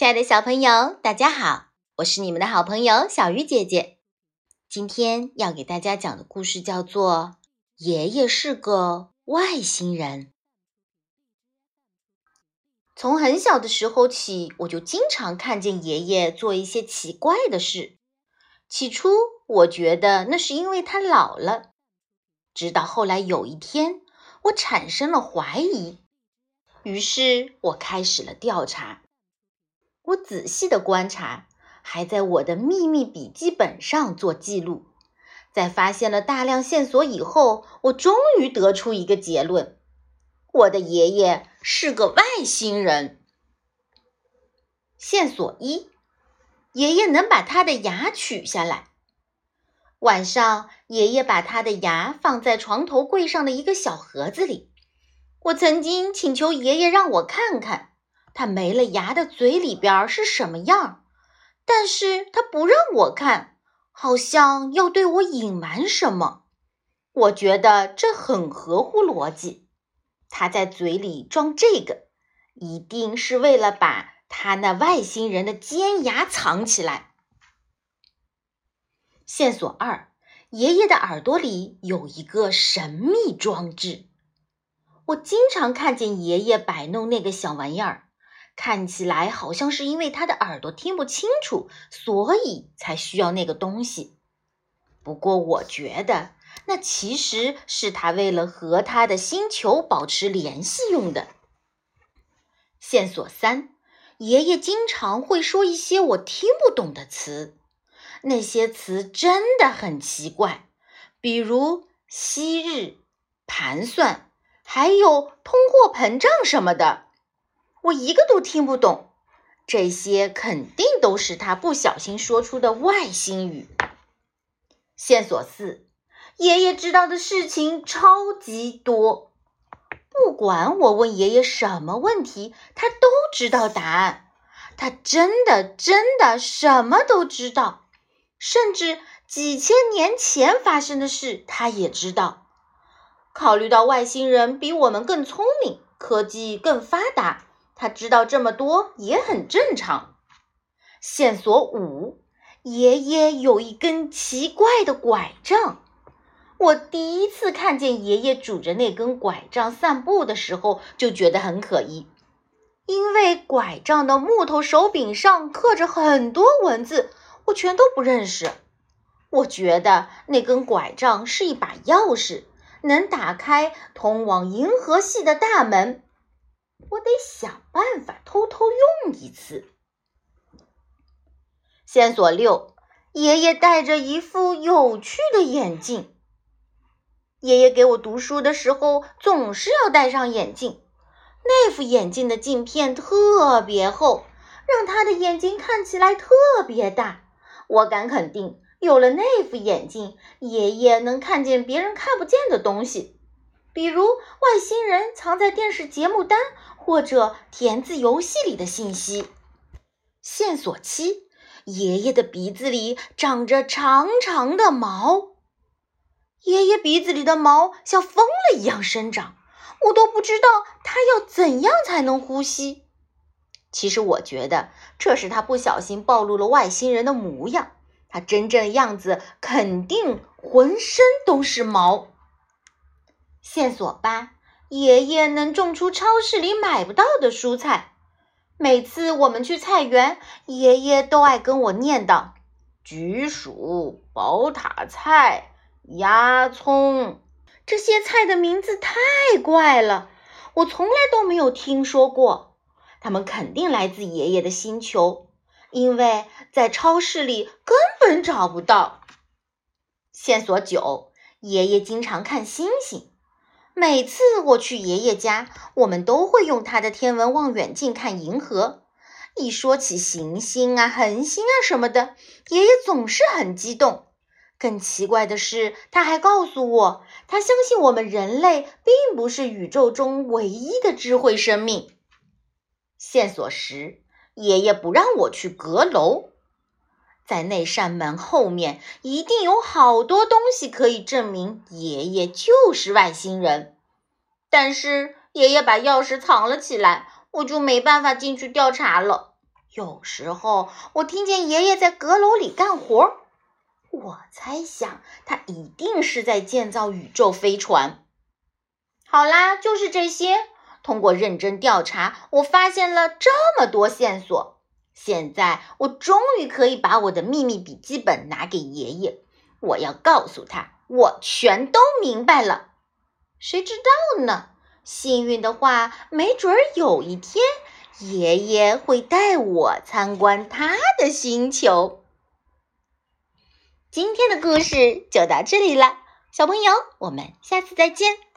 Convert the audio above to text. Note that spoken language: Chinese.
亲爱的小朋友，大家好，我是你们的好朋友小鱼姐姐。今天要给大家讲的故事叫做《爷爷是个外星人》。从很小的时候起，我就经常看见爷爷做一些奇怪的事。起初，我觉得那是因为他老了。直到后来有一天，我产生了怀疑，于是我开始了调查。我仔细的观察，还在我的秘密笔记本上做记录。在发现了大量线索以后，我终于得出一个结论：我的爷爷是个外星人。线索一：爷爷能把他的牙取下来。晚上，爷爷把他的牙放在床头柜上的一个小盒子里。我曾经请求爷爷让我看看。他没了牙的嘴里边是什么样？但是他不让我看，好像要对我隐瞒什么。我觉得这很合乎逻辑。他在嘴里装这个，一定是为了把他那外星人的尖牙藏起来。线索二：爷爷的耳朵里有一个神秘装置。我经常看见爷爷摆弄那个小玩意儿。看起来好像是因为他的耳朵听不清楚，所以才需要那个东西。不过，我觉得那其实是他为了和他的星球保持联系用的。线索三：爷爷经常会说一些我听不懂的词，那些词真的很奇怪，比如昔日、盘算，还有通货膨胀什么的。我一个都听不懂，这些肯定都是他不小心说出的外星语。线索四：爷爷知道的事情超级多，不管我问爷爷什么问题，他都知道答案。他真的真的什么都知道，甚至几千年前发生的事他也知道。考虑到外星人比我们更聪明，科技更发达。他知道这么多也很正常。线索五：爷爷有一根奇怪的拐杖。我第一次看见爷爷拄着那根拐杖散步的时候，就觉得很可疑，因为拐杖的木头手柄上刻着很多文字，我全都不认识。我觉得那根拐杖是一把钥匙，能打开通往银河系的大门。我得想办法偷偷用一次。线索六：爷爷戴着一副有趣的眼镜。爷爷给我读书的时候总是要戴上眼镜，那副眼镜的镜片特别厚，让他的眼睛看起来特别大。我敢肯定，有了那副眼镜，爷爷能看见别人看不见的东西。比如外星人藏在电视节目单或者填字游戏里的信息。线索七：爷爷的鼻子里长着长长的毛。爷爷鼻子里的毛像疯了一样生长，我都不知道他要怎样才能呼吸。其实我觉得这是他不小心暴露了外星人的模样，他真正的样子肯定浑身都是毛。线索八：爷爷能种出超市里买不到的蔬菜。每次我们去菜园，爷爷都爱跟我念叨：菊薯、宝塔菜、芽葱。这些菜的名字太怪了，我从来都没有听说过。他们肯定来自爷爷的星球，因为在超市里根本找不到。线索九：爷爷经常看星星。每次我去爷爷家，我们都会用他的天文望远镜看银河。一说起行星啊、恒星啊什么的，爷爷总是很激动。更奇怪的是，他还告诉我，他相信我们人类并不是宇宙中唯一的智慧生命。线索十：爷爷不让我去阁楼。在那扇门后面，一定有好多东西可以证明爷爷就是外星人。但是爷爷把钥匙藏了起来，我就没办法进去调查了。有时候我听见爷爷在阁楼里干活，我猜想他一定是在建造宇宙飞船。好啦，就是这些。通过认真调查，我发现了这么多线索。现在我终于可以把我的秘密笔记本拿给爷爷，我要告诉他，我全都明白了。谁知道呢？幸运的话，没准儿有一天，爷爷会带我参观他的星球。今天的故事就到这里了，小朋友，我们下次再见。